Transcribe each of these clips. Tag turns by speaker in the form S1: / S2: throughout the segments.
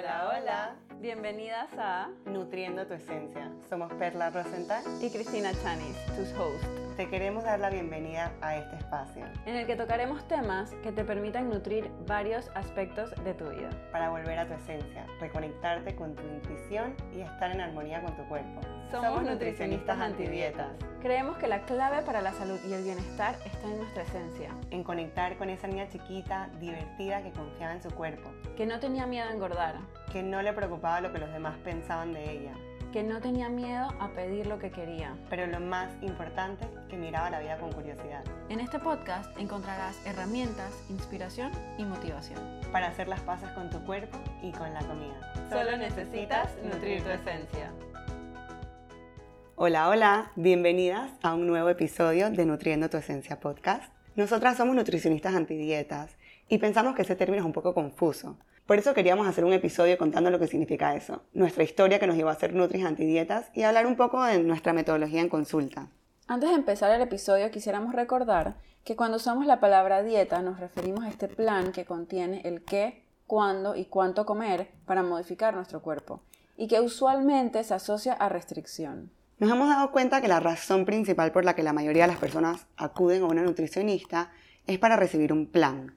S1: Hola, hola.
S2: Bienvenidas a
S1: Nutriendo tu esencia. Somos Perla Rosenthal
S2: y Cristina Chanis, tus hosts,
S1: Te queremos dar la bienvenida a este espacio
S2: en el que tocaremos temas que te permitan nutrir varios aspectos de tu vida.
S1: para volver a tu esencia, reconectarte con tu intuición y estar en armonía con tu cuerpo.
S2: Somos nutricionistas antidietas. Creemos que la clave para la salud y el bienestar está en nuestra esencia,
S1: En conectar con esa niña chiquita, divertida, que confiaba en su cuerpo,
S2: que no tenía miedo a engordar,
S1: que no le preocupaba lo que los demás pensaban de ella,
S2: que no tenía miedo a pedir lo que quería.
S1: pero lo más importante, que miraba la vida con curiosidad,
S2: En este podcast encontrarás herramientas, inspiración y motivación.
S1: para hacer las paces con tu cuerpo y con la comida.
S2: Solo necesitas nutrir tu esencia.
S1: Hola, hola, bienvenidas a un nuevo episodio de Nutriendo tu Esencia Podcast. Nosotras somos nutricionistas antidietas y pensamos que ese término es un poco confuso. Por eso queríamos hacer un episodio contando lo que significa eso, nuestra historia que nos llevó a ser Nutris antidietas y hablar un poco de nuestra metodología en consulta.
S2: Antes de empezar el episodio, quisiéramos recordar que cuando usamos la palabra dieta nos referimos a este plan que contiene el qué, cuándo y cuánto comer para modificar nuestro cuerpo y que usualmente se asocia a restricción.
S1: Nos hemos dado cuenta que la razón principal por la que la mayoría de las personas acuden a una nutricionista es para recibir un plan.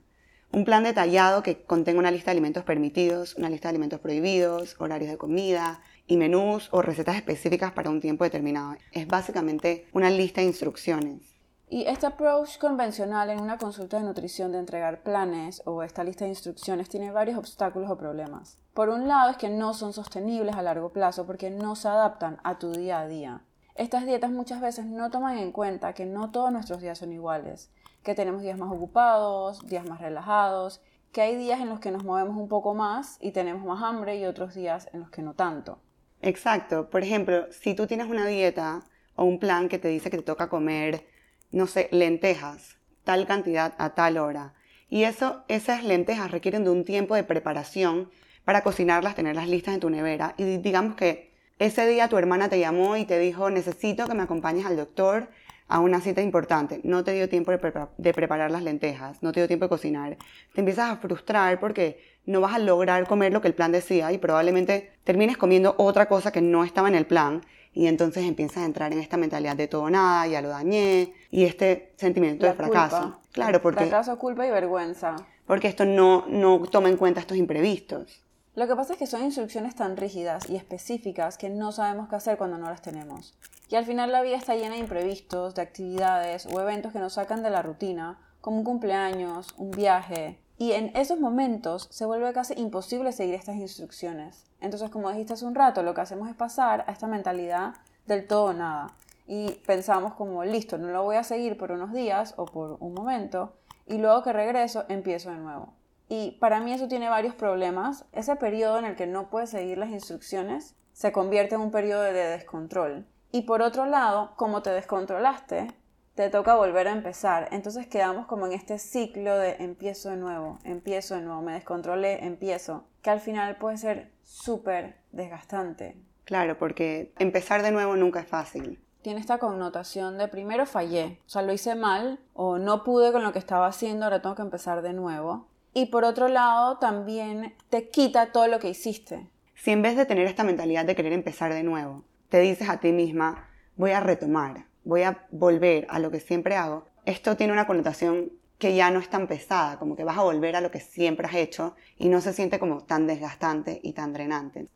S1: Un plan detallado que contenga una lista de alimentos permitidos, una lista de alimentos prohibidos, horarios de comida y menús o recetas específicas para un tiempo determinado. Es básicamente una lista de instrucciones.
S2: Y este approach convencional en una consulta de nutrición de entregar planes o esta lista de instrucciones tiene varios obstáculos o problemas. Por un lado es que no son sostenibles a largo plazo porque no se adaptan a tu día a día. Estas dietas muchas veces no toman en cuenta que no todos nuestros días son iguales, que tenemos días más ocupados, días más relajados, que hay días en los que nos movemos un poco más y tenemos más hambre y otros días en los que no tanto.
S1: Exacto. Por ejemplo, si tú tienes una dieta o un plan que te dice que te toca comer, no sé, lentejas, tal cantidad a tal hora, y eso, esas lentejas requieren de un tiempo de preparación para cocinarlas, tenerlas listas en tu nevera, y digamos que ese día tu hermana te llamó y te dijo, necesito que me acompañes al doctor a una cita importante. No te dio tiempo de, de preparar las lentejas, no te dio tiempo de cocinar. Te empiezas a frustrar porque no vas a lograr comer lo que el plan decía y probablemente termines comiendo otra cosa que no estaba en el plan y entonces empiezas a entrar en esta mentalidad de todo nada, ya lo dañé y este sentimiento de fracaso.
S2: culpa.
S1: Claro, porque,
S2: Fracaso, culpa y vergüenza.
S1: porque esto no, no toma en cuenta estos imprevistos.
S2: Lo que pasa es que son instrucciones tan rígidas y específicas que no sabemos qué hacer cuando no las tenemos. Y al final la vida está llena de imprevistos, de actividades o eventos que nos sacan de la rutina, como un cumpleaños, un viaje. Y en esos momentos se vuelve casi imposible seguir estas instrucciones. Entonces, como dijiste hace un rato, lo que hacemos es pasar a esta mentalidad del todo nada. Y pensamos como, listo, no lo voy a seguir por unos días o por un momento, y luego que regreso empiezo de nuevo. Y para mí eso tiene varios problemas. Ese periodo en el que no puedes seguir las instrucciones se convierte en un periodo de descontrol. Y por otro lado, como te descontrolaste, te toca volver a empezar. Entonces quedamos como en este ciclo de empiezo de nuevo, empiezo de nuevo, me descontrolé, empiezo, que al final puede ser súper desgastante.
S1: Claro, porque empezar de nuevo nunca es fácil.
S2: Tiene esta connotación de primero fallé, o sea, lo hice mal o no pude con lo que estaba haciendo, ahora tengo que empezar de nuevo. Y por otro lado, también te quita todo lo que hiciste.
S1: Si en vez de tener esta mentalidad de querer empezar de nuevo, te dices a ti misma, voy a retomar, voy a volver a lo que siempre hago, esto tiene una connotación que ya no es tan pesada, como que vas a volver a lo que siempre has hecho y no se siente como tan desgastante y tan drenante.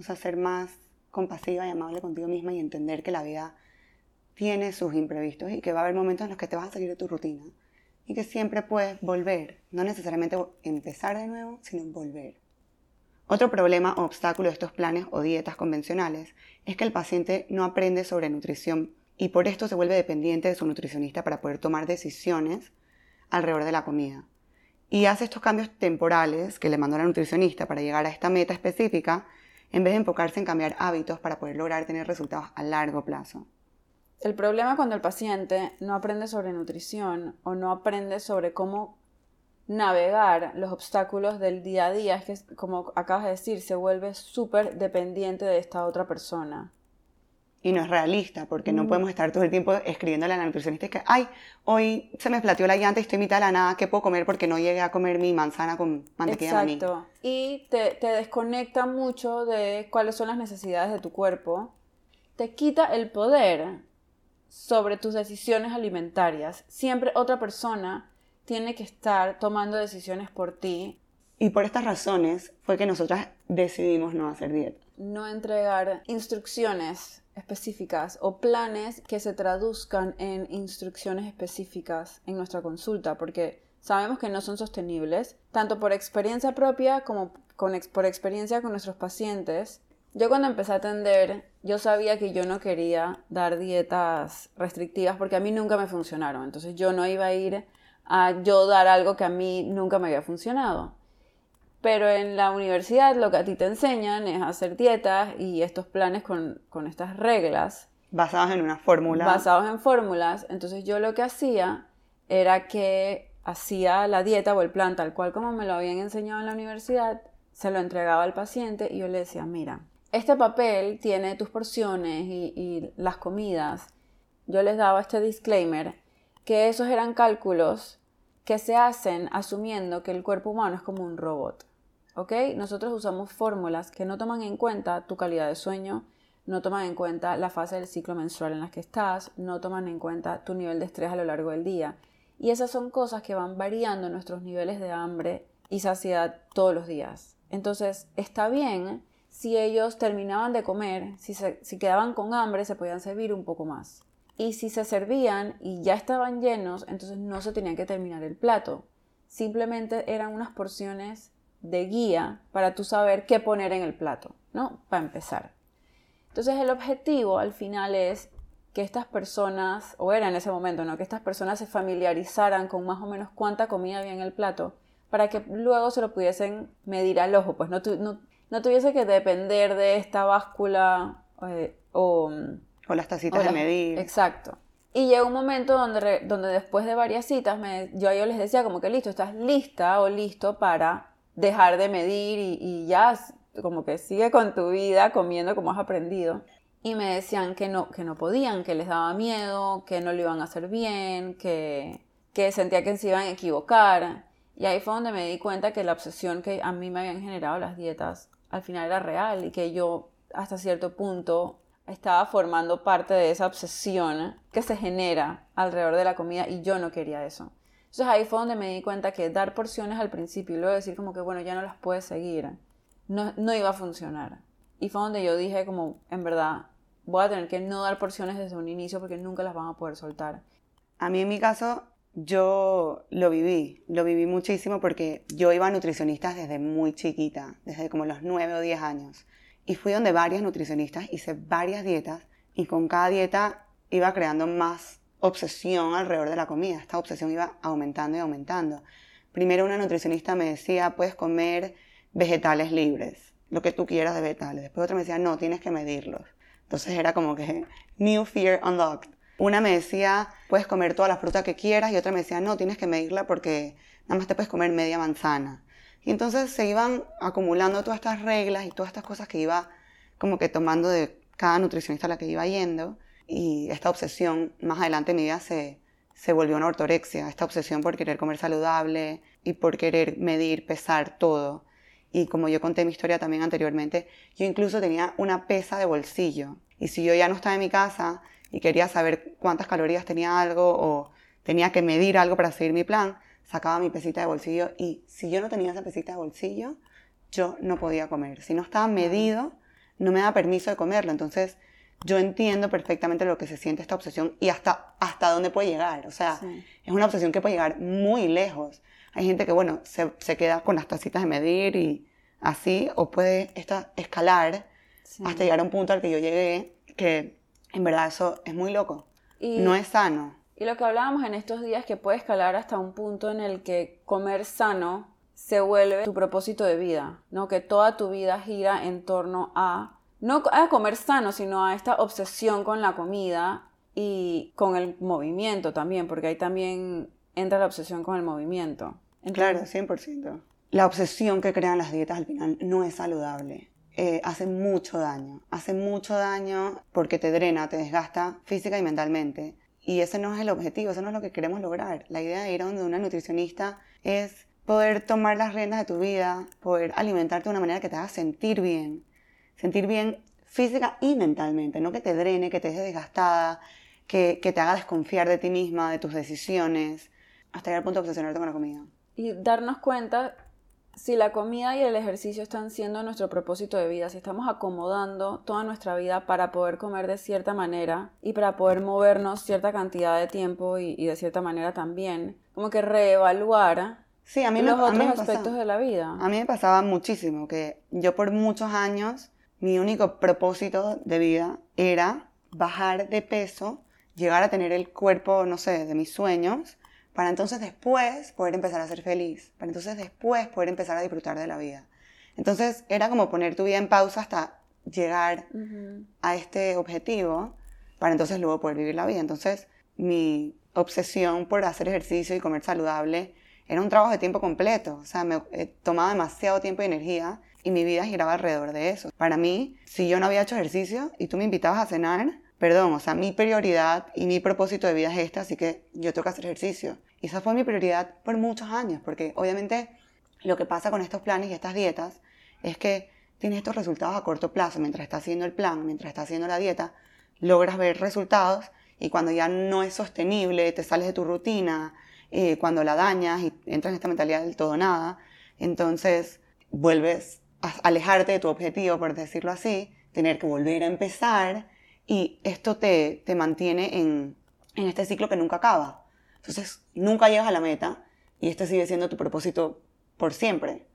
S1: O sea, ser más compasiva y amable contigo misma y entender que la vida tiene sus imprevistos y que va a haber momentos en los que te vas a salir de tu rutina y que siempre puedes volver, no necesariamente empezar de nuevo, sino volver. Otro problema o obstáculo de estos planes o dietas convencionales es que el paciente no aprende sobre nutrición y por esto se vuelve dependiente de su nutricionista para poder tomar decisiones alrededor de la comida. Y hace estos cambios temporales que le mandó la nutricionista para llegar a esta meta específica en vez de enfocarse en cambiar hábitos para poder lograr tener resultados a largo plazo.
S2: El problema cuando el paciente no aprende sobre nutrición o no aprende sobre cómo navegar los obstáculos del día a día es que, como acabas de decir, se vuelve súper dependiente de esta otra persona.
S1: Y no es realista, porque no
S2: Mm.
S1: podemos estar todo el tiempo escribiéndole a la nutricionista que, ay, hoy se me plateó la llanta y estoy mitad de la nada, ¿qué puedo comer? Porque no llegué a comer mi manzana con mantequilla de maní.
S2: Exacto. Y te, te desconecta mucho de cuáles son las necesidades de tu cuerpo. Te quita el poder sobre tus decisiones alimentarias. Siempre otra persona tiene que estar tomando decisiones por ti,
S1: Y por estas razones fue que nosotras decidimos no hacer dieta.
S2: no entregar instrucciones específicas o planes que se traduzcan en instrucciones específicas en nuestra consulta, porque sabemos que no son sostenibles, tanto por experiencia propia como por experiencia con nuestros pacientes. Yo cuando empecé a atender, yo sabía que yo no quería dar dietas restrictivas porque a mí nunca me funcionaron, entonces yo no iba a ir a yo dar algo que a mí nunca me había funcionado. Pero en la universidad lo que a ti te enseñan es hacer dietas y estos planes con, con estas reglas
S1: Basados en una fórmula.
S2: basados en fórmulas. Entonces yo lo que hacía era que hacía la dieta o el plan tal cual como me lo habían enseñado en la universidad, se lo entregaba al paciente y yo le decía, mira, este papel tiene tus porciones y, y las comidas. Yo les daba este disclaimer que esos eran cálculos que se hacen asumiendo que el cuerpo humano es como un robot. ¿Ok? Nosotros usamos fórmulas que no toman en cuenta tu calidad de sueño, no toman en cuenta la fase del ciclo menstrual en la que estás, no toman en cuenta tu nivel de estrés a lo largo del día. Y esas son cosas que van variando nuestros niveles de hambre y saciedad todos los días. Entonces, está bien si ellos terminaban de comer, si, quedaban con hambre, se podían servir un poco más. Y si se servían y ya estaban llenos, entonces no se tenían que terminar el plato. Simplemente eran unas porciones de guía para tú saber qué poner en el plato, ¿no? Para empezar. Entonces el objetivo al final es que estas personas, o era en ese momento, ¿no? Que estas personas se familiarizaran con más o menos cuánta comida había en el plato para que luego se lo pudiesen medir al ojo, pues no, tu- no, no tuviese que depender de esta báscula eh, o...
S1: O las tacitas de medir.
S2: Exacto. Y llegó un momento donde, donde después de varias citas me, yo a ellos les decía como que listo, estás lista o listo para dejar de medir y, y ya como que sigue con tu vida comiendo como has aprendido. Y me decían que no, que no podían, que les daba miedo, que no lo iban a hacer bien, que, que sentía que se iban a equivocar. Y ahí fue donde me di cuenta que la obsesión que a mí me habían generado las dietas al final era real y que yo hasta cierto punto estaba formando parte de esa obsesión que se genera alrededor de la comida y yo no quería eso. Entonces ahí fue donde me di cuenta que dar porciones al principio y luego decir como que bueno, ya no las puedes seguir, no, no iba a funcionar. Y fue donde yo dije como, en verdad, voy a tener que no dar porciones desde un inicio porque nunca las van a poder soltar.
S1: A mí en mi caso, yo lo viví, lo viví muchísimo porque yo iba a nutricionistas desde muy chiquita, desde como los 9 o 10 años. Y fui donde varias nutricionistas, hice varias dietas y con cada dieta iba creando más obsesión alrededor de la comida. Esta obsesión iba aumentando y aumentando. Primero una nutricionista me decía, puedes comer vegetales libres, lo que tú quieras de vegetales. Después otra me decía, no, tienes que medirlos. Entonces era como que New Fear Unlocked. Una me decía, puedes comer toda la fruta que quieras y otra me decía, no, tienes que medirla porque nada más te puedes comer media manzana. Y entonces se iban acumulando todas estas reglas y todas estas cosas que iba como que tomando de cada nutricionista a la que iba yendo. Y esta obsesión más adelante en mi vida se, se volvió una ortorexia, esta obsesión por querer comer saludable y por querer medir, pesar todo. Y como yo conté mi historia también anteriormente, yo incluso tenía una pesa de bolsillo. Y si yo ya no estaba en mi casa y quería saber cuántas calorías tenía algo o tenía que medir algo para seguir mi plan, sacaba mi pesita de bolsillo y si yo no tenía esa pesita de bolsillo, yo no podía comer. Si no estaba medido, no me da permiso de comerlo. Entonces, yo entiendo perfectamente lo que se siente esta obsesión y hasta, hasta dónde puede llegar. O sea,
S2: Sí.
S1: es una obsesión que puede llegar muy lejos. Hay gente que, bueno, se, se queda con las tacitas de medir y así, o puede esta, escalar
S2: Sí.
S1: hasta llegar a un punto al que yo llegué, que en verdad eso es muy loco.
S2: Y-
S1: No es sano.
S2: Y lo que hablábamos en estos días que puede escalar hasta un punto en el que comer sano se vuelve tu propósito de vida, ¿no? Que toda tu vida gira en torno a no a comer sano, sino a esta obsesión con la comida y con el movimiento también, porque ahí también entra la obsesión con el movimiento.
S1: Claro,
S2: Entonces,
S1: 100%. La obsesión que crean las dietas al final no es saludable. eh, hace mucho daño. Hace mucho daño porque te drena, te desgasta física y mentalmente. Y ese no es el objetivo, eso no es lo que queremos lograr. La idea de ir a donde una nutricionista es poder tomar las riendas de tu vida, poder alimentarte de una manera que te haga sentir bien. Sentir bien física y mentalmente, no que te drene, que te deje desgastada, que, que te haga desconfiar de ti misma, de tus decisiones, hasta llegar al punto de obsesionarte con la comida.
S2: Y darnos cuenta si la comida y el ejercicio están siendo nuestro propósito de vida, si estamos acomodando toda nuestra vida para poder comer de cierta manera y para poder movernos cierta cantidad de tiempo y, de cierta manera también, como que reevaluar
S1: sí, a mí
S2: los
S1: me, a
S2: otros
S1: mí me
S2: aspectos
S1: pasaba.
S2: de la vida.
S1: A mí me pasaba muchísimo que yo por muchos años mi único propósito de vida era bajar de peso, llegar a tener el cuerpo, no sé, de mis sueños, para entonces después poder empezar a ser feliz, para entonces después poder empezar a disfrutar de la vida. Entonces era como poner tu vida en pausa hasta llegar a este objetivo, para entonces luego poder vivir la vida. Entonces mi obsesión por hacer ejercicio y comer saludable era un trabajo de tiempo completo, o sea, me eh, tomaba demasiado tiempo y energía y mi vida giraba alrededor de eso. Para mí, si yo no había hecho ejercicio y tú me invitabas a cenar, perdón, o sea, mi prioridad y mi propósito de vida es este, así que yo tengo que hacer ejercicio. Esa fue mi prioridad por muchos años, porque obviamente lo que pasa con estos planes y estas dietas es que tienes estos resultados a corto plazo. Mientras estás haciendo el plan, mientras estás haciendo la dieta, logras ver resultados y cuando ya no es sostenible, te sales de tu rutina, eh, cuando la dañas y entras en esta mentalidad del todo nada, entonces vuelves a alejarte de tu objetivo, por decirlo así, tener que volver a empezar y esto te, te mantiene en, en este ciclo que nunca acaba. Entonces nunca llegas a la meta y este sigue siendo tu propósito por siempre,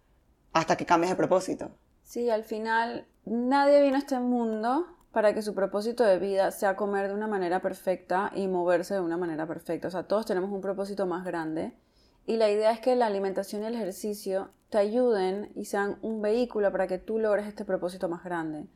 S1: hasta que cambies de propósito.
S2: Sí, al final nadie vino a este mundo para que su propósito de vida sea comer de una manera perfecta y moverse de una manera perfecta. O sea, todos tenemos un propósito más grande y la idea es que la alimentación y el ejercicio te ayuden y sean un vehículo para que tú logres este propósito más grande.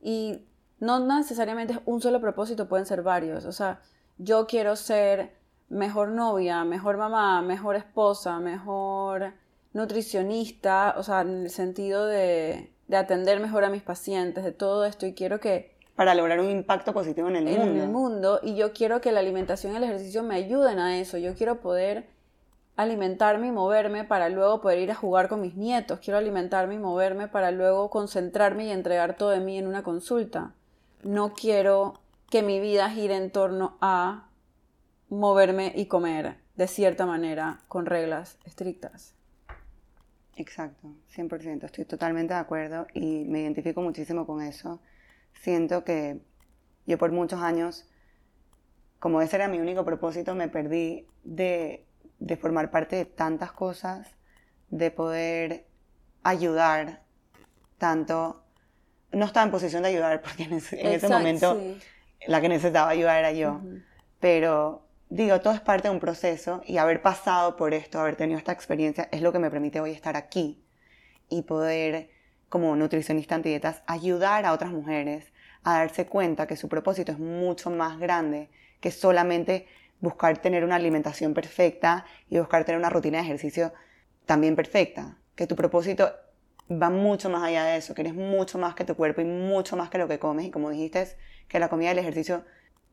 S2: Y no necesariamente es un solo propósito, pueden ser varios. O sea, yo quiero ser mejor novia, mejor mamá, mejor esposa, mejor nutricionista, o sea, en el sentido de, de atender mejor a mis pacientes, de todo esto, y quiero que
S1: Para lograr un impacto positivo en el
S2: en
S1: mundo.
S2: el mundo, y yo quiero que la alimentación y el ejercicio me ayuden a eso, yo quiero poder alimentarme y moverme para luego poder ir a jugar con mis nietos, quiero alimentarme y moverme para luego concentrarme y entregar todo de mí en una consulta. No quiero que mi vida gire en torno a moverme y comer de cierta manera con reglas estrictas.
S1: Exacto, 100%, estoy totalmente de acuerdo y me identifico muchísimo con eso. Siento que yo por muchos años, como ese era mi único propósito, me perdí de, de formar parte de tantas cosas, de poder ayudar tanto. No estaba en posición de ayudar porque en ese, en ese
S2: Exacto,
S1: momento
S2: sí.
S1: la que necesitaba ayudar era yo. Pero digo, todo es parte de un proceso y haber pasado por esto, haber tenido esta experiencia, es lo que me permite hoy estar aquí y poder, como nutricionista antidietas, ayudar a otras mujeres a darse cuenta que su propósito es mucho más grande que solamente buscar tener una alimentación perfecta y buscar tener una rutina de ejercicio también perfecta. Que tu propósito va mucho más allá de eso, que eres mucho más que tu cuerpo y mucho más que lo que comes. Y como dijiste, que la comida y el ejercicio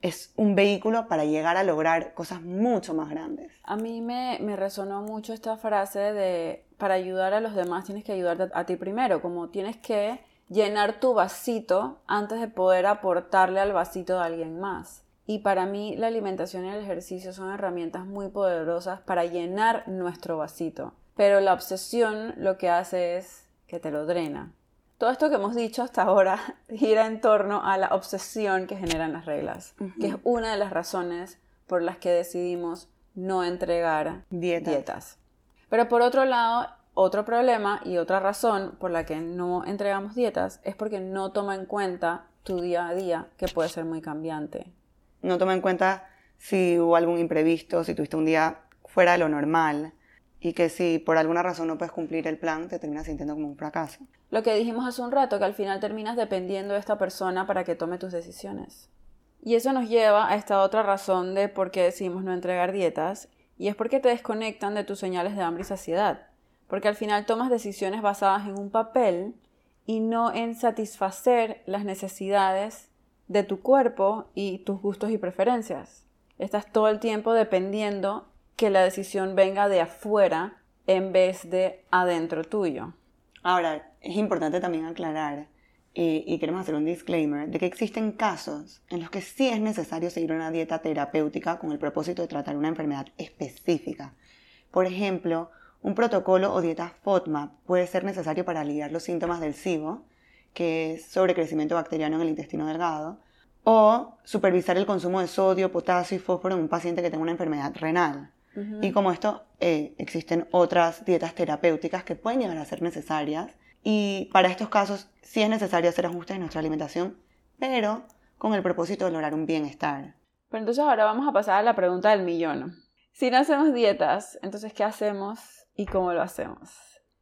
S1: es un vehículo para llegar a lograr cosas mucho más grandes.
S2: A mí me, me resonó mucho esta frase de para ayudar a los demás tienes que ayudarte a, ti primero, como tienes que llenar tu vasito antes de poder aportarle al vasito de alguien más. Y para mí la alimentación y el ejercicio son herramientas muy poderosas para llenar nuestro vasito. Pero la obsesión lo que hace es que te lo drena. Todo esto que hemos dicho hasta ahora gira en torno a la obsesión que generan las reglas, que es una de las razones por las que decidimos no entregar
S1: Dietas.
S2: dietas. Pero por otro lado, otro problema y otra razón por la que no entregamos dietas es porque no toma en cuenta tu día a día, que puede ser muy cambiante.
S1: No toma en cuenta si hubo algún imprevisto, si tuviste un día fuera de lo normal y que si por alguna razón no puedes cumplir el plan, te terminas sintiendo como un fracaso.
S2: Lo que dijimos hace un rato, que al final terminas dependiendo de esta persona para que tome tus decisiones. Y eso nos lleva a esta otra razón de por qué decidimos no entregar dietas, y es porque te desconectan de tus señales de hambre y saciedad. Porque al final tomas decisiones basadas en un papel y no en satisfacer las necesidades de tu cuerpo y tus gustos y preferencias. Estás todo el tiempo dependiendo que la decisión venga de afuera en vez de adentro tuyo.
S1: Ahora, es importante también aclarar, eh, y queremos hacer un disclaimer, de que existen casos en los que sí es necesario seguir una dieta terapéutica con el propósito de tratar una enfermedad específica. Por ejemplo, un protocolo o dieta FODMAP puede ser necesario para aliviar los síntomas del SIBO, que es sobrecrecimiento bacteriano en el intestino delgado, o supervisar el consumo de sodio, potasio y fósforo en un paciente que tenga una enfermedad renal. Y como esto, eh, existen otras dietas terapéuticas que pueden llegar a ser necesarias. Y para estos casos sí es necesario hacer ajustes en nuestra alimentación, pero con el propósito de lograr un bienestar.
S2: Pero entonces ahora vamos a pasar a la pregunta del millón. Si no hacemos dietas, entonces ¿qué hacemos y cómo lo hacemos?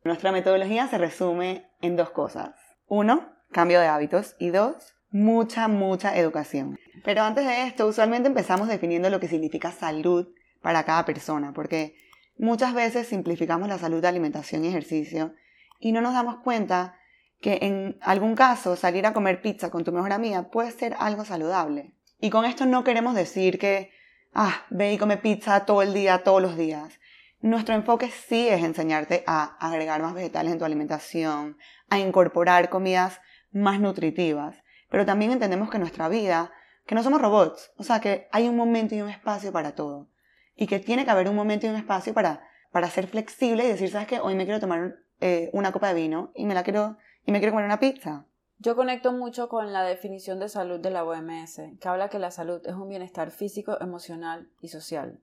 S1: Nuestra metodología se resume en dos cosas. Uno, cambio de hábitos. Y dos, mucha, mucha educación. Pero antes de esto, usualmente empezamos definiendo lo que significa salud para cada persona, porque muchas veces simplificamos la salud de alimentación y ejercicio y no nos damos cuenta que en algún caso salir a comer pizza con tu mejor amiga puede ser algo saludable. Y con esto no queremos decir que, ah, ve y come pizza todo el día, todos los días. Nuestro enfoque sí es enseñarte a agregar más vegetales en tu alimentación, a incorporar comidas más nutritivas, pero también entendemos que nuestra vida, que no somos robots, o sea que hay un momento y un espacio para todo y que tiene que haber un momento y un espacio para, para ser flexible y decir, ¿sabes qué? Hoy me quiero tomar eh, una copa de vino y me la quiero y me quiero comer una pizza.
S2: Yo conecto mucho con la definición de salud de la OMS, que habla que la salud es un bienestar físico, emocional y social.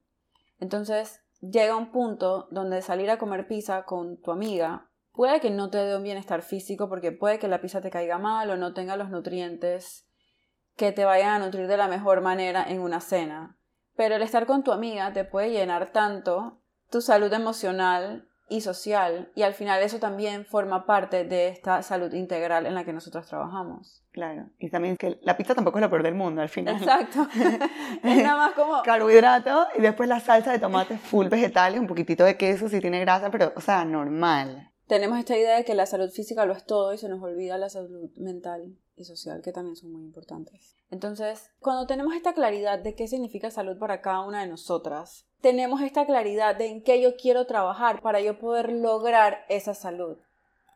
S2: Entonces, llega un punto donde salir a comer pizza con tu amiga puede que no te dé un bienestar físico porque puede que la pizza te caiga mal o no tenga los nutrientes que te vayan a nutrir de la mejor manera en una cena. Pero el estar con tu amiga te puede llenar tanto tu salud emocional y social y al final eso también forma parte de esta salud integral en la que nosotros trabajamos.
S1: Claro, y también que la pizza tampoco es lo peor del mundo al final.
S2: Exacto. es nada más como
S1: carbohidrato y después la salsa de tomate full vegetales, un poquitito de queso si tiene grasa, pero o sea, normal.
S2: Tenemos esta idea de que la salud física lo es todo y se nos olvida la salud mental y social, que también son muy importantes. Entonces, cuando tenemos esta claridad de qué significa salud para cada una de nosotras, tenemos esta claridad de en qué yo quiero trabajar para yo poder lograr esa salud.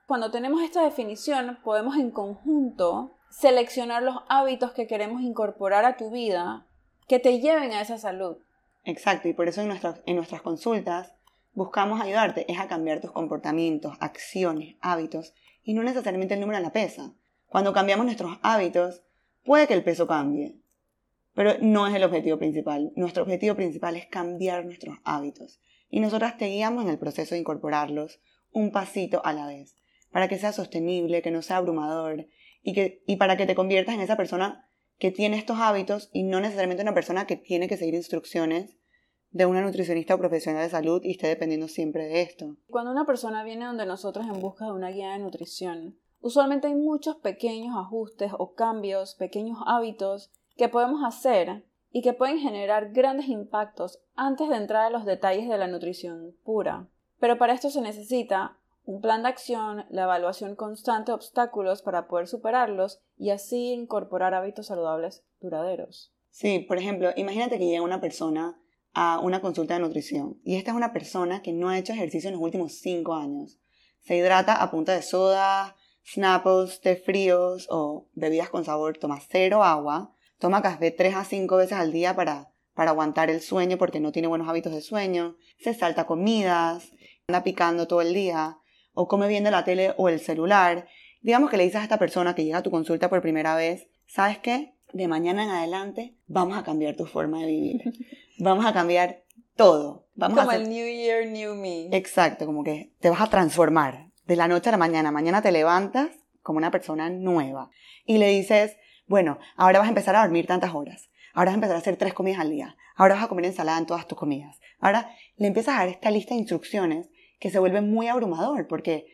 S2: Cuando tenemos esta definición, podemos en conjunto seleccionar los hábitos que queremos incorporar a tu vida que te lleven a esa salud.
S1: Exacto, y por eso en nuestras, en nuestras consultas buscamos ayudarte, es a cambiar tus comportamientos, acciones, hábitos, y no necesariamente el número de la pesa. Cuando cambiamos nuestros hábitos, puede que el peso cambie, pero no es el objetivo principal. Nuestro objetivo principal es cambiar nuestros hábitos y nosotras te guiamos en el proceso de incorporarlos un pasito a la vez, para que sea sostenible, que no sea abrumador y, que, y para que te conviertas en esa persona que tiene estos hábitos y no necesariamente una persona que tiene que seguir instrucciones de una nutricionista o profesional de salud y esté dependiendo siempre de esto.
S2: Cuando una persona viene donde nosotros en busca de una guía de nutrición, Usualmente hay muchos pequeños ajustes o cambios, pequeños hábitos que podemos hacer y que pueden generar grandes impactos antes de entrar a los detalles de la nutrición pura. Pero para esto se necesita un plan de acción, la evaluación constante de obstáculos para poder superarlos y así incorporar hábitos saludables duraderos.
S1: Sí, por ejemplo, imagínate que llega una persona a una consulta de nutrición y esta es una persona que no ha hecho ejercicio en los últimos cinco años. Se hidrata a punta de soda, Snapples, té fríos o bebidas con sabor, toma cero agua, toma café 3 a 5 veces al día para, para aguantar el sueño porque no tiene buenos hábitos de sueño, se salta comidas, anda picando todo el día, o come viendo la tele o el celular. Digamos que le dices a esta persona que llega a tu consulta por primera vez, ¿sabes qué? De mañana en adelante vamos a cambiar tu forma de vivir. Vamos a cambiar todo. Vamos
S2: como el New Year, New Me.
S1: Exacto, como que te vas a transformar de la noche a la mañana. Mañana te levantas como una persona nueva y le dices, bueno, ahora vas a empezar a dormir tantas horas. Ahora vas a empezar a hacer tres comidas al día. Ahora vas a comer ensalada en todas tus comidas. Ahora le empiezas a dar esta lista de instrucciones que se vuelve muy abrumador porque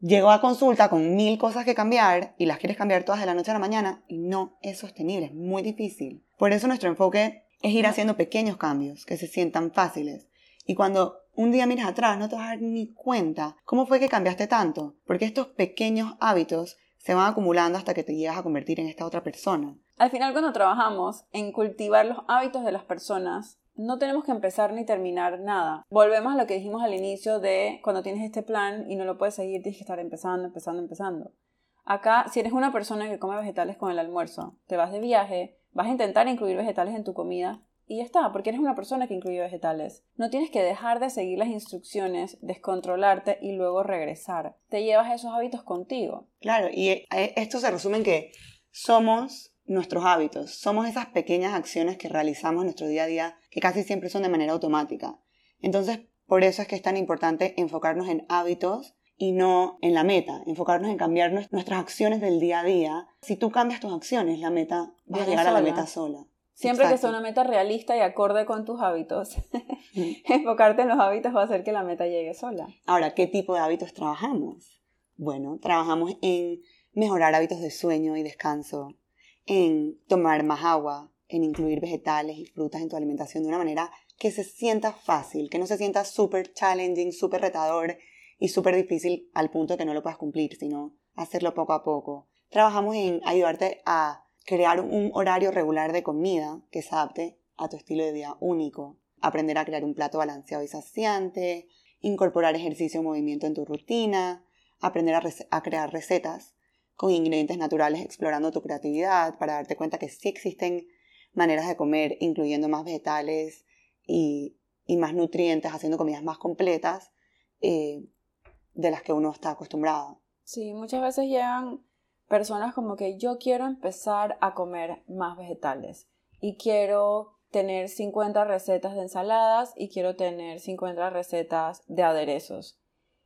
S1: llegó a consulta con mil cosas que cambiar y las quieres cambiar todas de la noche a la mañana y no es sostenible, es muy difícil. Por eso nuestro enfoque es ir haciendo pequeños cambios que se sientan fáciles. Y cuando un día miras atrás, no te vas a dar ni cuenta cómo fue que cambiaste tanto, porque estos pequeños hábitos se van acumulando hasta que te llegas a convertir en esta otra persona.
S2: Al final, cuando trabajamos en cultivar los hábitos de las personas, no tenemos que empezar ni terminar nada. Volvemos a lo que dijimos al inicio de cuando tienes este plan y no lo puedes seguir, tienes que estar empezando, empezando, empezando. Acá, si eres una persona que come vegetales con el almuerzo, te vas de viaje, vas a intentar incluir vegetales en tu comida y ya está, porque eres una persona que incluye vegetales. No tienes que dejar de seguir las instrucciones, descontrolarte y luego regresar. Te llevas esos hábitos contigo.
S1: Claro, y eh, esto se resume en que somos nuestros hábitos, somos esas pequeñas acciones que realizamos en nuestro día a día que casi siempre son de manera automática. Entonces, por eso es que es tan importante enfocarnos en hábitos y no en la meta, enfocarnos en cambiar nuestras acciones del día a día. Si tú cambias tus acciones, la meta va a llegar a la meta sola.
S2: Siempre que sea una meta realista y acorde con tus hábitos, enfocarte en los hábitos va a hacer que la meta llegue sola.
S1: Ahora, ¿qué tipo de hábitos trabajamos? Bueno, trabajamos en mejorar hábitos de sueño y descanso, en tomar más agua, en incluir vegetales y frutas en tu alimentación de una manera que se sienta fácil, que no se sienta súper challenging, súper retador y súper difícil al punto que no lo puedas cumplir, sino hacerlo poco a poco. Trabajamos en ayudarte a crear un horario regular de comida que se adapte a tu estilo de vida único, aprender a crear un plato balanceado y saciante, incorporar ejercicio y movimiento en tu rutina, aprender a, crear recetas con ingredientes naturales explorando tu creatividad para darte cuenta que sí existen maneras de comer incluyendo más vegetales y, más nutrientes, haciendo comidas más completas eh, de las que uno está acostumbrado.
S2: Sí, muchas veces llegan personas como que yo quiero empezar a comer más vegetales y quiero tener 50 recetas de ensaladas y quiero tener 50 recetas de aderezos.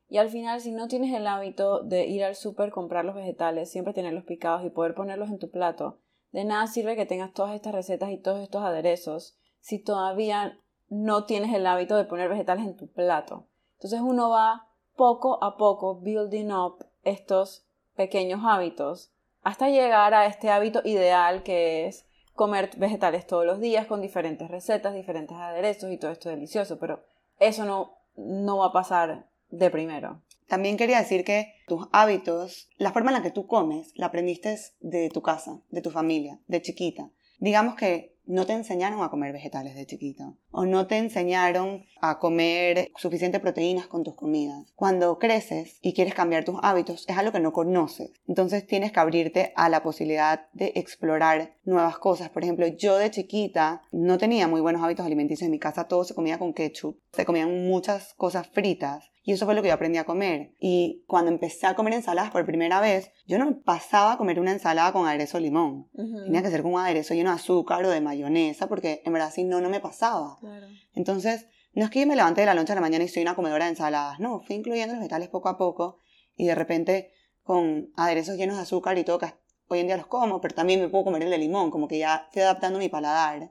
S2: Y al final, si no tienes el hábito de ir al súper, comprar los vegetales, siempre tenerlos picados y poder ponerlos en tu plato, de nada sirve que tengas todas estas recetas y todos estos aderezos si todavía no tienes el hábito de poner vegetales en tu plato. Entonces uno va poco a poco building up estos pequeños hábitos hasta llegar a este hábito ideal que es comer vegetales todos los días con diferentes recetas, diferentes aderezos y todo esto delicioso, pero eso no, no va a pasar de primero.
S1: También quería decir que tus hábitos, la forma en la que tú comes, la aprendiste de tu casa, de tu familia, de chiquita. Digamos que no te enseñaron a comer vegetales de chiquito o no te enseñaron a comer suficientes proteínas con tus comidas. Cuando creces y quieres cambiar tus hábitos es algo que no conoces. Entonces tienes que abrirte a la posibilidad de explorar nuevas cosas. Por ejemplo, yo de chiquita no tenía muy buenos hábitos alimenticios en mi casa, todo se comía con ketchup, se comían muchas cosas fritas y eso fue lo que yo aprendí a comer. Y cuando empecé a comer ensaladas por primera vez, yo no pasaba a comer una ensalada con aderezo limón. Tenía que ser con un aderezo lleno de azúcar o de mayonesa, porque en verdad si no, no me pasaba. Entonces, no es que yo me levanté de la noche a la mañana y soy una comedora de ensaladas, no, fui incluyendo los vegetales poco a poco y de repente con aderezos llenos de azúcar y todo, que hoy en día los como, pero también me puedo comer el de limón, como que ya estoy adaptando mi paladar.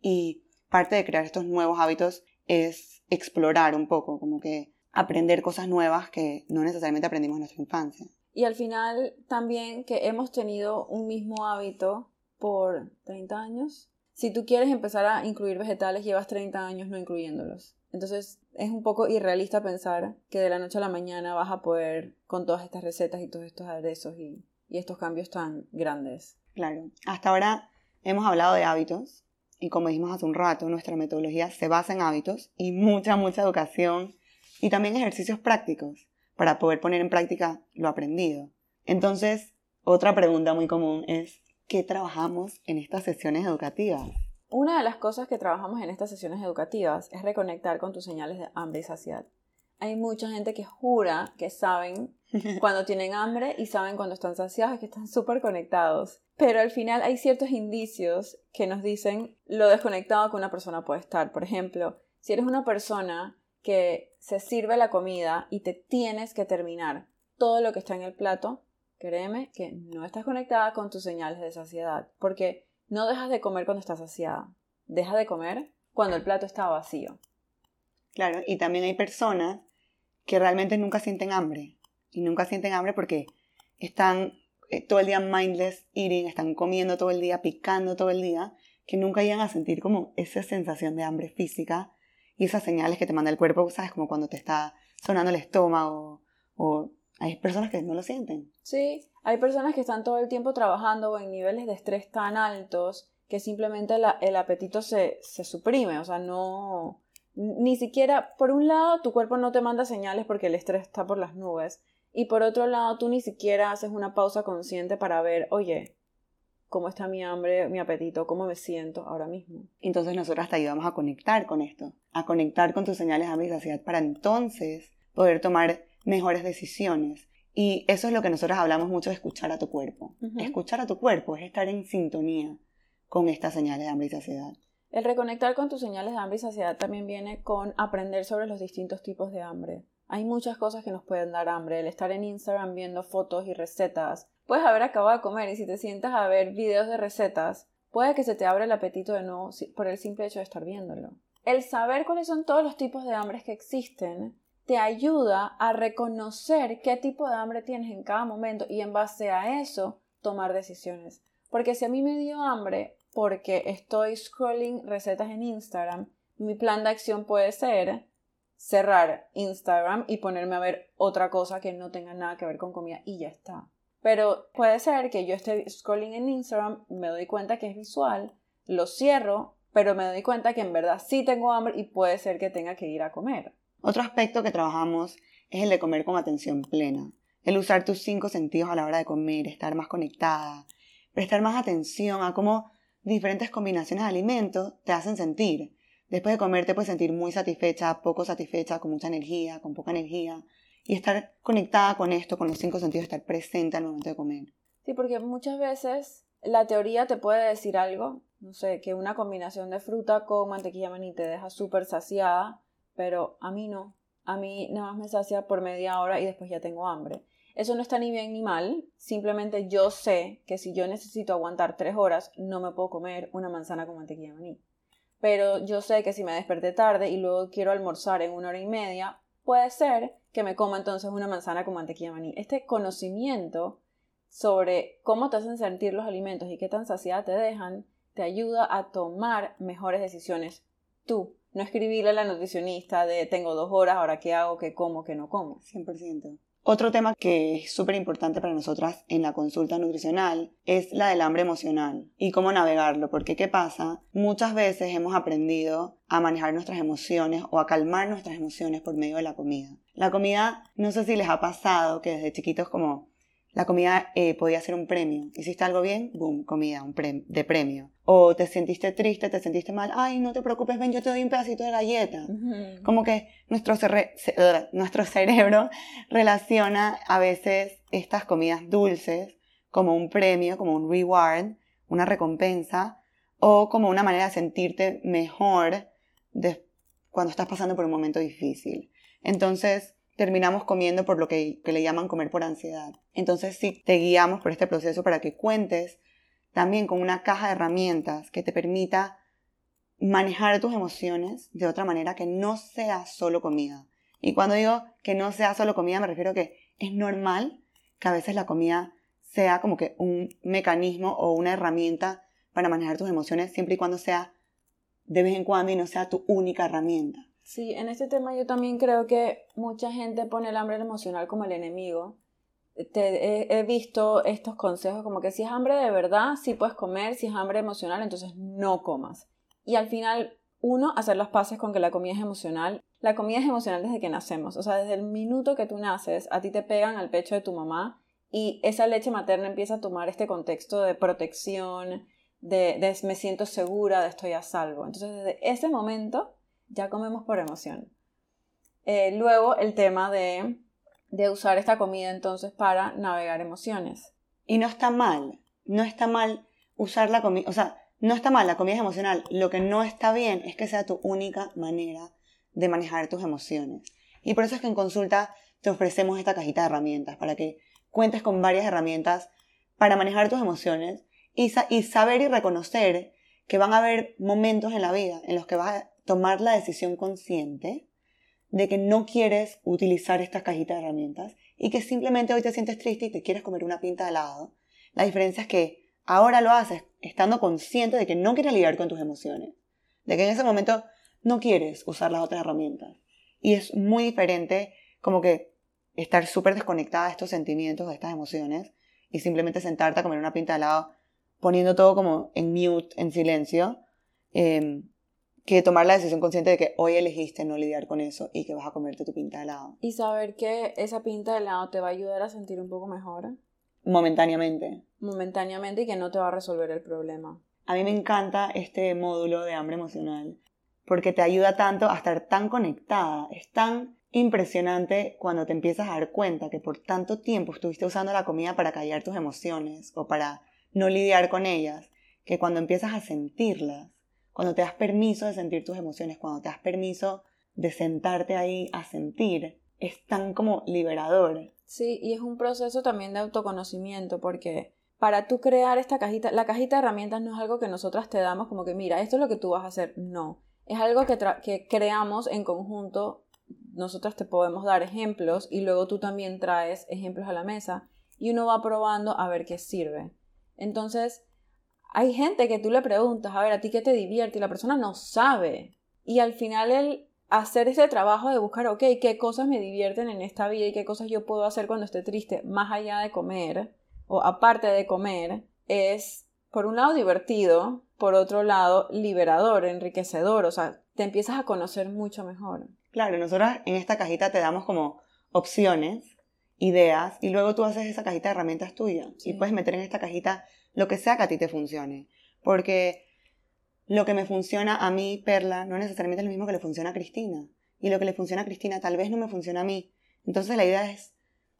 S1: Y parte de crear estos nuevos hábitos es explorar un poco, como que aprender cosas nuevas que no necesariamente aprendimos en nuestra infancia.
S2: Y al final también que hemos tenido un mismo hábito por 30 años. Si tú quieres empezar a incluir vegetales, llevas 30 años no incluyéndolos. Entonces es un poco irrealista pensar que de la noche a la mañana vas a poder con todas estas recetas y todos estos aderezos y, y estos cambios tan grandes.
S1: Claro, hasta ahora hemos hablado de hábitos y como dijimos hace un rato, nuestra metodología se basa en hábitos y mucha, mucha educación y también ejercicios prácticos para poder poner en práctica lo aprendido. Entonces, otra pregunta muy común es, ¿qué trabajamos en estas sesiones educativas?
S2: Una de las cosas que trabajamos en estas sesiones educativas es reconectar con tus señales de hambre y saciedad. Hay mucha gente que jura que saben cuando tienen hambre y saben cuando están saciados, que están súper conectados. Pero al final hay ciertos indicios que nos dicen lo desconectado que una persona puede estar. Por ejemplo, si eres una persona que se sirve la comida y te tienes que terminar todo lo que está en el plato, créeme que no estás conectada con tus señales de saciedad, porque no dejas de comer cuando estás saciada, deja de comer cuando el plato está vacío.
S1: Claro, y también hay personas que realmente nunca sienten hambre, y nunca sienten hambre porque están eh, todo el día mindless eating, están comiendo todo el día, picando todo el día, que nunca llegan a sentir como esa sensación de hambre física y esas señales que te manda el cuerpo, ¿sabes? Como cuando te está sonando el estómago o hay personas que no lo sienten.
S2: Sí, hay personas que están todo el tiempo trabajando o en niveles de estrés tan altos que simplemente el apetito se, se suprime, o sea, no, ni siquiera, por un lado, tu cuerpo no te manda señales porque el estrés está por las nubes, y por otro lado, tú ni siquiera haces una pausa consciente para ver, oye, cómo está mi hambre, mi apetito, cómo me siento ahora mismo.
S1: Entonces nosotras te ayudamos a conectar con esto, a conectar con tus señales de hambre y saciedad para entonces poder tomar mejores decisiones. Y eso es lo que nosotros hablamos mucho de escuchar a tu cuerpo. Escuchar a tu cuerpo es estar en sintonía con estas señales de hambre y saciedad.
S2: El reconectar con tus señales de hambre y saciedad también viene con aprender sobre los distintos tipos de hambre. Hay muchas cosas que nos pueden dar hambre. El estar en Instagram viendo fotos y recetas. Puedes haber acabado de comer y si te sientas a ver videos de recetas, puede que se te abra el apetito de nuevo por el simple hecho de estar viéndolo. El saber cuáles son todos los tipos de hambres que existen te ayuda a reconocer qué tipo de hambre tienes en cada momento y en base a eso tomar decisiones. Porque si a mí me dio hambre porque estoy scrolling recetas en Instagram, mi plan de acción puede ser cerrar Instagram y ponerme a ver otra cosa que no tenga nada que ver con comida y ya está. Pero puede ser que yo esté scrolling en Instagram, me doy cuenta que es visual, lo cierro, pero me doy cuenta que en verdad sí tengo hambre y puede ser que tenga que ir a comer.
S1: Otro aspecto que trabajamos es el de comer con atención plena, el usar tus cinco sentidos a la hora de comer, estar más conectada, prestar más atención a cómo diferentes combinaciones de alimentos te hacen sentir. Después de comer te puedes sentir muy satisfecha, poco satisfecha, con mucha energía, con poca energía. Y estar conectada con esto, con los cinco sentidos, estar presente al momento de comer.
S2: Sí, porque muchas veces la teoría te puede decir algo, no sé, que una combinación de fruta con mantequilla maní te deja súper saciada, pero a mí no. A mí nada más me sacia por media hora y después ya tengo hambre. Eso no está ni bien ni mal, simplemente yo sé que si yo necesito aguantar tres horas, no me puedo comer una manzana con mantequilla maní. Pero yo sé que si me desperté tarde y luego quiero almorzar en una hora y media, puede ser que me coma entonces una manzana con mantequilla maní. Este conocimiento sobre cómo te hacen sentir los alimentos y qué tan saciada te dejan, te ayuda a tomar mejores decisiones tú no escribirle a la nutricionista de tengo dos horas, ahora qué hago, qué como, qué no como.
S1: 100%. Otro tema que es súper importante para nosotras en la consulta nutricional es la del hambre emocional y cómo navegarlo, porque ¿qué pasa? Muchas veces hemos aprendido a manejar nuestras emociones o a calmar nuestras emociones por medio de la comida. La comida, no sé si les ha pasado que desde chiquitos como la comida eh, podía ser un premio. Hiciste algo bien, boom, comida, un de premio. O te sentiste triste, te sentiste mal, ay, no te preocupes, ven, yo te doy un pedacito de galleta. Como que nuestro, nuestro cerebro relaciona a veces estas comidas dulces como un premio, como un reward, una recompensa, o como una manera de sentirte mejor cuando estás pasando por un momento difícil. Entonces, terminamos comiendo por lo que, le llaman comer por ansiedad. Entonces sí, te guiamos por este proceso para que cuentes también con una caja de herramientas que te permita manejar tus emociones de otra manera que no sea solo comida. Y cuando digo que no sea solo comida, me refiero a que es normal que a veces la comida sea como que un mecanismo o una herramienta para manejar tus emociones siempre y cuando sea de vez en cuando y no sea tu única herramienta.
S2: Sí, en este tema yo también creo que mucha gente pone el hambre emocional como el enemigo. Te, he, visto estos consejos como que si es hambre de verdad, sí puedes comer, si es hambre emocional, entonces no comas. Y al final, uno, hacer las paces con que la comida es emocional. La comida es emocional desde que nacemos, o sea, desde el minuto que tú naces, a ti te pegan al pecho de tu mamá y esa leche materna empieza a tomar este contexto de protección, de, de me siento segura, de estoy a salvo. Entonces, desde ese momento ya comemos por emoción. Eh, luego el tema de, de usar esta comida entonces para navegar emociones.
S1: Y no está mal, no está mal usar la comida, o sea, no está mal, la comida es emocional. Lo que no está bien es que sea tu única manera de manejar tus emociones. Y por eso es que en consulta te ofrecemos esta cajita de herramientas, para que cuentes con varias herramientas para manejar tus emociones y, y saber y reconocer que van a haber momentos en la vida en los que vas a tomar la decisión consciente de que no quieres utilizar estas cajitas de herramientas y que simplemente hoy te sientes triste y te quieres comer una pinta de helado. La diferencia es que ahora lo haces estando consciente de que no quieres lidiar con tus emociones, de que en ese momento no quieres usar las otras herramientas. Y es muy diferente como que estar súper desconectada de estos sentimientos, de estas emociones, y simplemente sentarte a comer una pinta de helado, poniendo todo como en mute, en silencio, em, que tomar la decisión consciente de que hoy elegiste no lidiar con eso y que vas a comerte tu pinta de helado.
S2: Y saber que esa pinta de helado te va a ayudar a sentir un poco mejor.
S1: Momentáneamente.
S2: Momentáneamente y que no te va a resolver el problema.
S1: A mí me encanta este módulo de hambre emocional porque te ayuda tanto a estar tan conectada. Es tan impresionante cuando te empiezas a dar cuenta que por tanto tiempo estuviste usando la comida para callar tus emociones o para no lidiar con ellas, que cuando empiezas a sentirlas, cuando te das permiso de sentir tus emociones, cuando te das permiso de sentarte ahí a sentir, es tan como liberador.
S2: Sí, y es un proceso también de autoconocimiento porque para tú crear esta cajita, la cajita de herramientas no es algo que nosotras te damos como que mira, esto es lo que tú vas a hacer, no. Es algo que, que creamos en conjunto, nosotras te podemos dar ejemplos y luego tú también traes ejemplos a la mesa y uno va probando a ver qué sirve. Entonces, hay gente que tú le preguntas, a ver, ¿a ti qué te divierte? Y la persona no sabe. Y al final el hacer ese trabajo de buscar, ok, qué cosas me divierten en esta vida y qué cosas yo puedo hacer cuando esté triste, más allá de comer o aparte de comer, es por un lado divertido, por otro lado liberador, enriquecedor, o sea, te empiezas a conocer mucho mejor.
S1: Claro, nosotros en esta cajita te damos como opciones, ideas, y luego tú haces esa cajita de herramientas tuya y puedes meter en esta cajita lo que sea que a ti te funcione. Porque lo que me funciona a mí, Perla, no es necesariamente lo mismo que le funciona a Cristina. Y lo que le funciona a Cristina tal vez no me funciona a mí. Entonces la idea es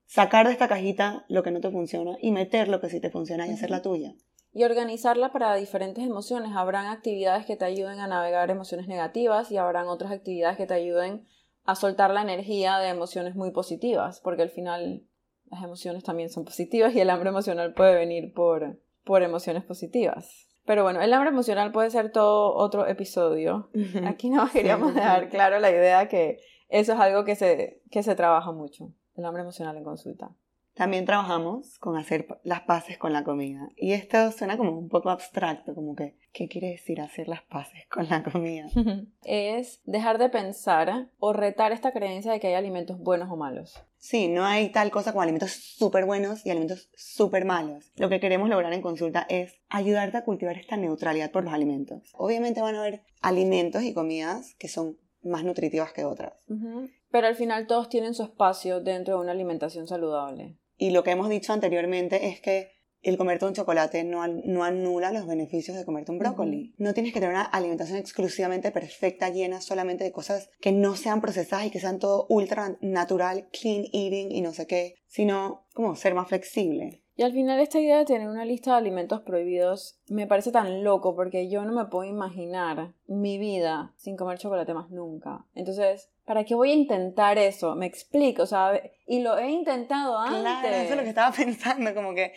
S1: sacar de esta cajita lo que no te funciona y meter lo que sí te funciona y hacer la tuya.
S2: Y organizarla para diferentes emociones. Habrán actividades que te ayuden a navegar emociones negativas y habrán otras actividades que te ayuden a soltar la energía de emociones muy positivas, porque al final las emociones también son positivas y el hambre emocional puede venir por, por emociones positivas. Pero bueno, el hambre emocional puede ser todo otro episodio. Aquí no queríamos dejar claro la idea que eso es algo que se, que se trabaja mucho, el hambre emocional en consulta.
S1: También trabajamos con hacer las paces con la comida. Y esto suena como un poco abstracto, como que, ¿qué quiere decir hacer las paces con la comida?
S2: es dejar de pensar o retar esta creencia de que hay alimentos buenos o malos.
S1: Sí, no hay tal cosa como alimentos súper buenos y alimentos súper malos. Lo que queremos lograr en consulta es ayudarte a cultivar esta neutralidad por los alimentos. Obviamente van a haber alimentos y comidas que son más nutritivas que otras.
S2: Pero al final todos tienen su espacio dentro de una alimentación saludable.
S1: Y lo que hemos dicho anteriormente es que el comerte un chocolate no, no anula los beneficios de comerte un brócoli. No tienes que tener una alimentación exclusivamente perfecta, llena solamente de cosas que no sean procesadas y que sean todo ultra natural, clean eating y no sé qué, sino como ser más flexible.
S2: Y al final esta idea de tener una lista de alimentos prohibidos me parece tan loco porque yo no me puedo imaginar mi vida sin comer chocolate más nunca. Entonces, ¿para qué voy a intentar eso? Me explico, ¿sabes? Y lo he intentado antes.
S1: Claro, eso es lo que estaba pensando, como que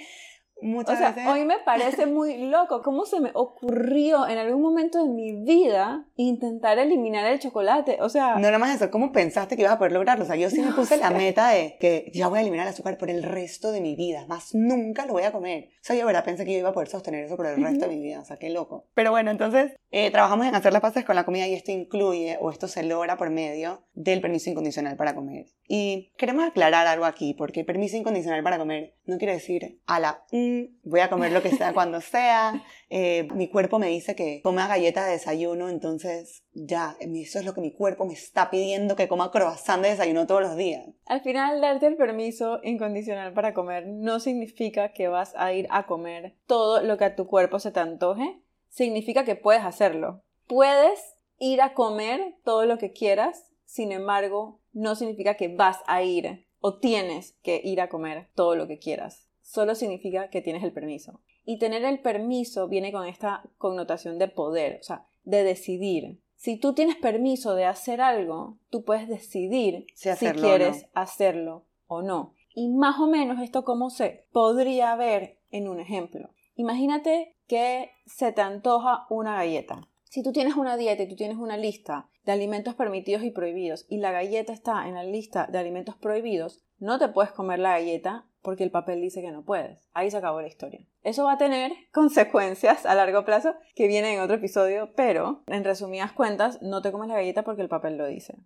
S1: Muchas
S2: o sea, hoy me parece muy loco cómo se me ocurrió en algún momento de mi vida intentar eliminar el chocolate. O sea...
S1: No, nada más eso. ¿Cómo pensaste que ibas a poder lograrlo? O sea, yo sí me puse la meta de que ya voy a eliminar el azúcar por el resto de mi vida. Más nunca lo voy a comer. O sea, yo, verdad, pensé que yo iba a poder sostener eso por el resto de mi vida. O sea, qué loco. Pero bueno, entonces, eh, trabajamos en hacer las paces con la comida y esto incluye, o esto se logra por medio del permiso incondicional para comer. Y queremos aclarar algo aquí, porque permiso incondicional para comer no quiere decir a la voy a comer lo que sea cuando sea. Eh, mi cuerpo me dice que coma galleta de desayuno, entonces ya, eso es lo que mi cuerpo me está pidiendo que coma croissant de desayuno todos los días.
S2: Al final, darte el permiso incondicional para comer no significa que vas a ir a comer todo lo que a tu cuerpo se te antoje, significa que puedes hacerlo. Puedes ir a comer todo lo que quieras, sin embargo, no significa que vas a ir o tienes que ir a comer todo lo que quieras solo significa que tienes el permiso. Y tener el permiso viene con esta connotación de poder, o sea, de decidir. Si tú tienes permiso de hacer algo, tú puedes decidir si, quieres hacerlo o no. Y más o menos esto como se podría ver en un ejemplo. Imagínate que se te antoja una galleta. Si tú tienes una dieta y tú tienes una lista de alimentos permitidos y prohibidos y la galleta está en la lista de alimentos prohibidos, no te puedes comer la galleta porque el papel dice que no puedes. Ahí se acabó la historia. Eso va a tener consecuencias a largo plazo que vienen en otro episodio, pero en resumidas cuentas no te comes la galleta porque el papel lo dice.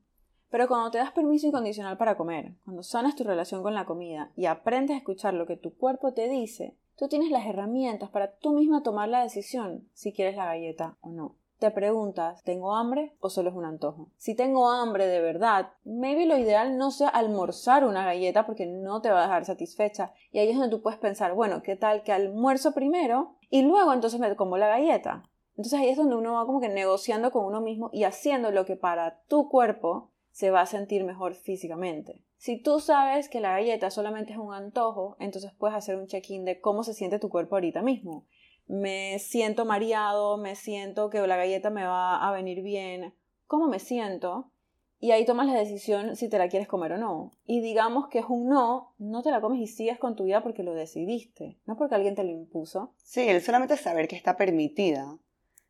S2: Pero cuando te das permiso incondicional para comer, cuando sanas tu relación con la comida y aprendes a escuchar lo que tu cuerpo te dice, tú tienes las herramientas para tú misma tomar la decisión si quieres la galleta o no. Te preguntas, ¿tengo hambre o solo es un antojo? Si tengo hambre de verdad, maybe lo ideal no sea almorzar una galleta porque no te va a dejar satisfecha. Y ahí es donde tú puedes pensar, bueno, ¿qué tal que almuerzo primero y luego entonces me como la galleta? Entonces ahí es donde uno va como que negociando con uno mismo y haciendo lo que para tu cuerpo se va a sentir mejor físicamente. Si tú sabes que la galleta solamente es un antojo, entonces puedes hacer un check-in de cómo se siente tu cuerpo ahorita mismo. Me siento mareado, me siento que la galleta me va a venir bien. ¿Cómo me siento? Y ahí tomas la decisión si te la quieres comer o no. Y digamos que es un no, no te la comes y sigues con tu vida porque lo decidiste, no porque alguien te lo impuso.
S1: Sí, el solamente saber que está permitida.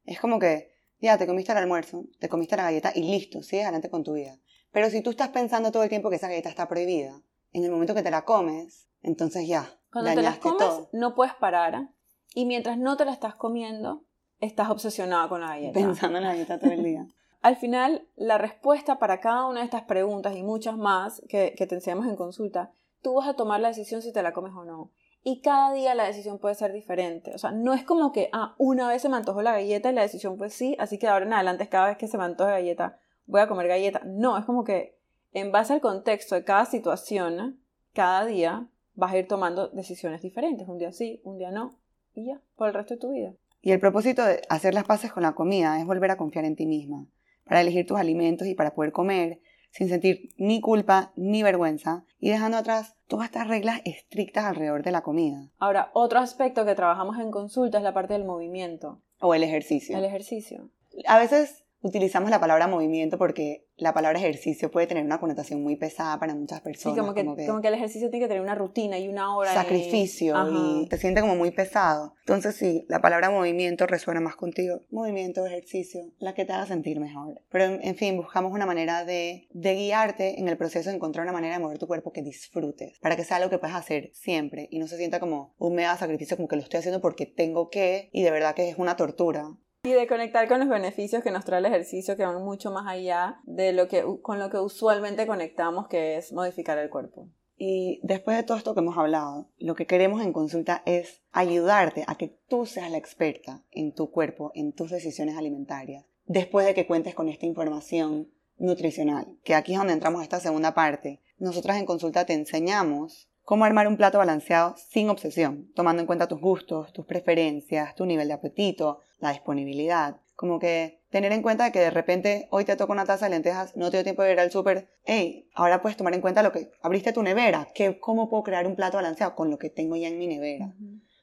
S1: Es como que, ya, te comiste el almuerzo, te comiste la galleta y listo, sigues adelante con tu vida. Pero si tú estás pensando todo el tiempo que esa galleta está prohibida, en el momento que te la comes, entonces ya.
S2: Cuando te la comes, no puedes parar. Y mientras no te la estás comiendo, estás obsesionada con la galleta.
S1: Pensando en la galleta todo el día.
S2: Al final, la respuesta para cada una de estas preguntas y muchas más que, que te enseñamos en consulta, tú vas a tomar la decisión si te la comes o no. Y cada día la decisión puede ser diferente. O sea, no es como que, ah, una vez se me antojó la galleta y la decisión fue sí, así que ahora en adelante cada vez que se me antoje galleta voy a comer galleta. No, es como que en base al contexto de cada situación, cada día vas a ir tomando decisiones diferentes. Un día sí, un día no. Y ya, por el resto de tu vida.
S1: Y el propósito de hacer las paces con la comida es volver a confiar en ti misma, para elegir tus alimentos y para poder comer sin sentir ni culpa ni vergüenza y dejando atrás todas estas reglas estrictas alrededor de la comida.
S2: Ahora, otro aspecto que trabajamos en consulta es la parte del movimiento.
S1: O el ejercicio.
S2: El ejercicio.
S1: A veces utilizamos la palabra movimiento porque la palabra ejercicio puede tener una connotación muy pesada para muchas personas.
S2: Sí, como que, como que, el ejercicio tiene que tener una rutina y una hora.
S1: Sacrificio y, te siente como muy pesado. Entonces sí, la palabra movimiento resuena más contigo. Movimiento, ejercicio, la que te haga sentir mejor. Pero en, fin, buscamos una manera de, de guiarte en el proceso de encontrar una manera de mover tu cuerpo que disfrutes, para que sea algo que puedas hacer siempre y no se sienta como un mega sacrificio, como que lo estoy haciendo porque tengo que y de verdad que es una tortura.
S2: Y de conectar con los beneficios que nos trae el ejercicio que van mucho más allá de lo que, con lo que usualmente conectamos, que es modificar el cuerpo.
S1: Y después de todo esto que hemos hablado, lo que queremos en consulta es ayudarte a que tú seas la experta en tu cuerpo, en tus decisiones alimentarias, después de que cuentes con esta información nutricional, que aquí es donde entramos a esta segunda parte. Nosotras en consulta te enseñamos cómo armar un plato balanceado sin obsesión, tomando en cuenta tus gustos, tus preferencias, tu nivel de apetito, la disponibilidad. Como que tener en cuenta que de repente hoy te toca una taza de lentejas, no te dio tiempo de ir al súper. Hey, ahora puedes tomar en cuenta lo que abriste tu nevera. Que, ¿Cómo puedo crear un plato balanceado? Con lo que tengo ya en mi nevera.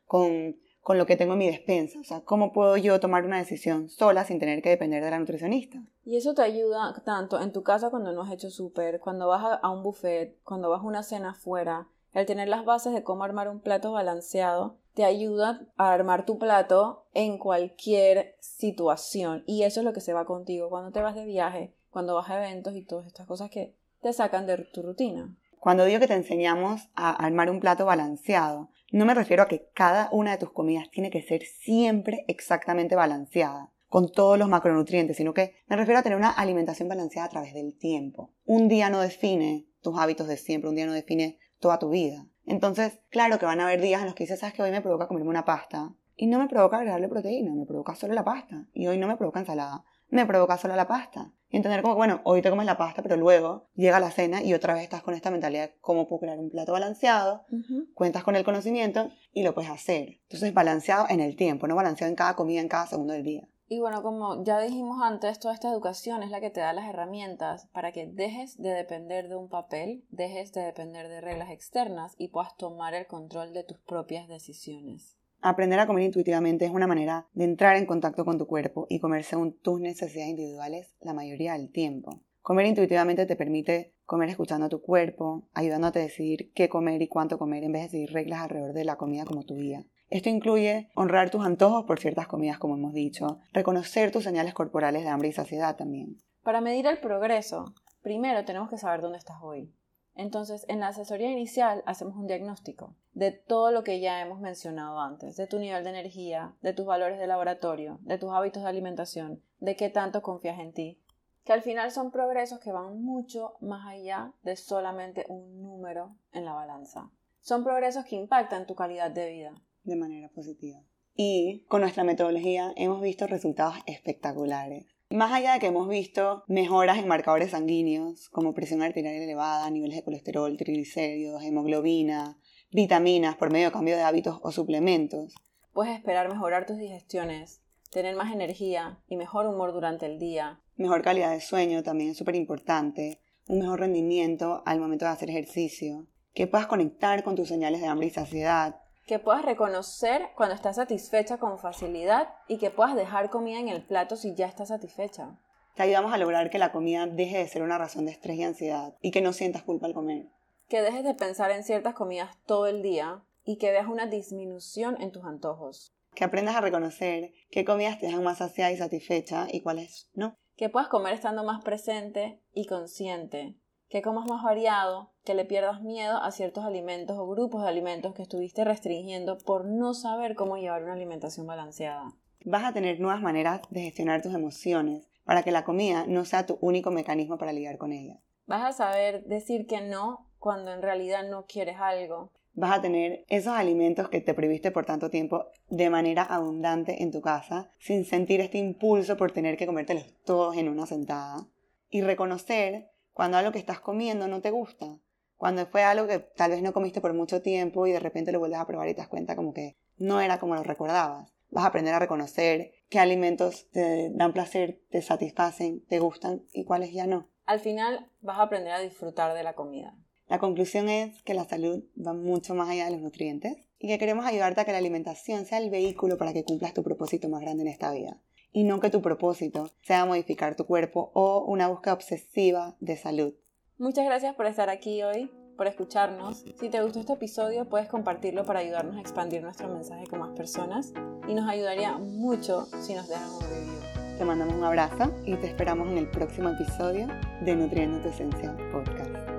S1: con, con lo que tengo en mi despensa. O sea, ¿cómo puedo yo tomar una decisión sola sin tener que depender de la nutricionista?
S2: Y eso te ayuda tanto en tu casa cuando no has hecho súper, cuando vas a, a un buffet, cuando vas a una cena afuera el tener las bases de cómo armar un plato balanceado te ayuda a armar tu plato en cualquier situación. Y eso es lo que se va contigo cuando te vas de viaje, cuando vas a eventos y todas estas cosas que te sacan de tu rutina.
S1: Cuando digo que te enseñamos a armar un plato balanceado, no me refiero a que cada una de tus comidas tiene que ser siempre exactamente balanceada, con todos los macronutrientes, sino que me refiero a tener una alimentación balanceada a través del tiempo. Un día no define tus hábitos de siempre, un día no define toda tu vida. Entonces, claro que van a haber días en los que dices, sabes que hoy me provoca comerme una pasta y no me provoca agregarle proteína, me provoca solo la pasta. Y hoy no me provoca ensalada, me provoca solo la pasta. Y entender como, bueno, hoy te comes la pasta, pero luego llega la cena y otra vez estás con esta mentalidad de cómo puedo crear un plato balanceado, cuentas con el conocimiento y lo puedes hacer. Entonces, balanceado en el tiempo, no balanceado en cada comida, en cada segundo del día.
S2: Y bueno, como ya dijimos antes, toda esta educación es la que te da las herramientas para que dejes de depender de un papel, dejes de depender de reglas externas y puedas tomar el control de tus propias decisiones.
S1: Aprender a comer intuitivamente es una manera de entrar en contacto con tu cuerpo y comer según tus necesidades individuales la mayoría del tiempo. Comer intuitivamente te permite comer escuchando a tu cuerpo, ayudándote a decidir qué comer y cuánto comer en vez de seguir reglas alrededor de la comida como tu vida. Esto incluye honrar tus antojos por ciertas comidas, como hemos dicho, reconocer tus señales corporales de hambre y saciedad también.
S2: Para medir el progreso, primero tenemos que saber dónde estás hoy. Entonces, en la asesoría inicial hacemos un diagnóstico de todo lo que ya hemos mencionado antes, de tu nivel de energía, de tus valores de laboratorio, de tus hábitos de alimentación, de qué tanto confías en ti. que al final son progresos que van mucho más allá de solamente un número en la balanza. Son progresos que impactan tu calidad de vida.
S1: De manera positiva. Y con nuestra metodología hemos visto resultados espectaculares. Más allá de que hemos visto mejoras en marcadores sanguíneos, como presión arterial elevada, niveles de colesterol, triglicéridos, hemoglobina, vitaminas por medio de cambio de hábitos o suplementos.
S2: Puedes esperar mejorar tus digestiones, tener más energía y mejor humor durante el día.
S1: Mejor calidad de sueño también es súper importante. Un mejor rendimiento al momento de hacer ejercicio. Que puedas conectar con tus señales de hambre y saciedad.
S2: Que puedas reconocer cuando estás satisfecha con facilidad y que puedas dejar comida en el plato si ya estás satisfecha.
S1: Te ayudamos a lograr que la comida deje de ser una razón de estrés y ansiedad y que no sientas culpa al comer.
S2: Que dejes de pensar en ciertas comidas todo el día y que veas una disminución en tus antojos.
S1: Que aprendas a reconocer qué comidas te dejan más saciada y satisfecha y cuáles no.
S2: Que puedas comer estando más presente y consciente. Que comas más variado, que le pierdas miedo a ciertos alimentos o grupos de alimentos que estuviste restringiendo por no saber cómo llevar una alimentación balanceada.
S1: Vas a tener nuevas maneras de gestionar tus emociones para que la comida no sea tu único mecanismo para lidiar con ellas.
S2: Vas a saber decir que no cuando en realidad no quieres algo
S1: vas a tener esos alimentos que te previste por tanto tiempo de manera abundante en tu casa, sin sentir este impulso por tener que comértelos todos en una sentada. Y reconocer cuando algo que estás comiendo no te gusta, cuando fue algo que tal vez no comiste por mucho tiempo y de repente lo vuelves a probar y te das cuenta como que no era como lo recordabas. Vas a aprender a reconocer qué alimentos te dan placer, te satisfacen, te gustan y cuáles ya no.
S2: Al final vas a aprender a disfrutar de la comida.
S1: La conclusión es que la salud va mucho más allá de los nutrientes y que queremos ayudarte a que la alimentación sea el vehículo para que cumplas tu propósito más grande en esta vida y no que tu propósito sea modificar tu cuerpo o una búsqueda obsesiva de salud.
S2: Muchas gracias por estar aquí hoy, por escucharnos. Si te gustó este episodio, puedes compartirlo para ayudarnos a expandir nuestro mensaje con más personas y nos ayudaría mucho si nos dejan un review.
S1: Te mandamos un abrazo y te esperamos en el próximo episodio de Nutriendo tu Esencia Podcast.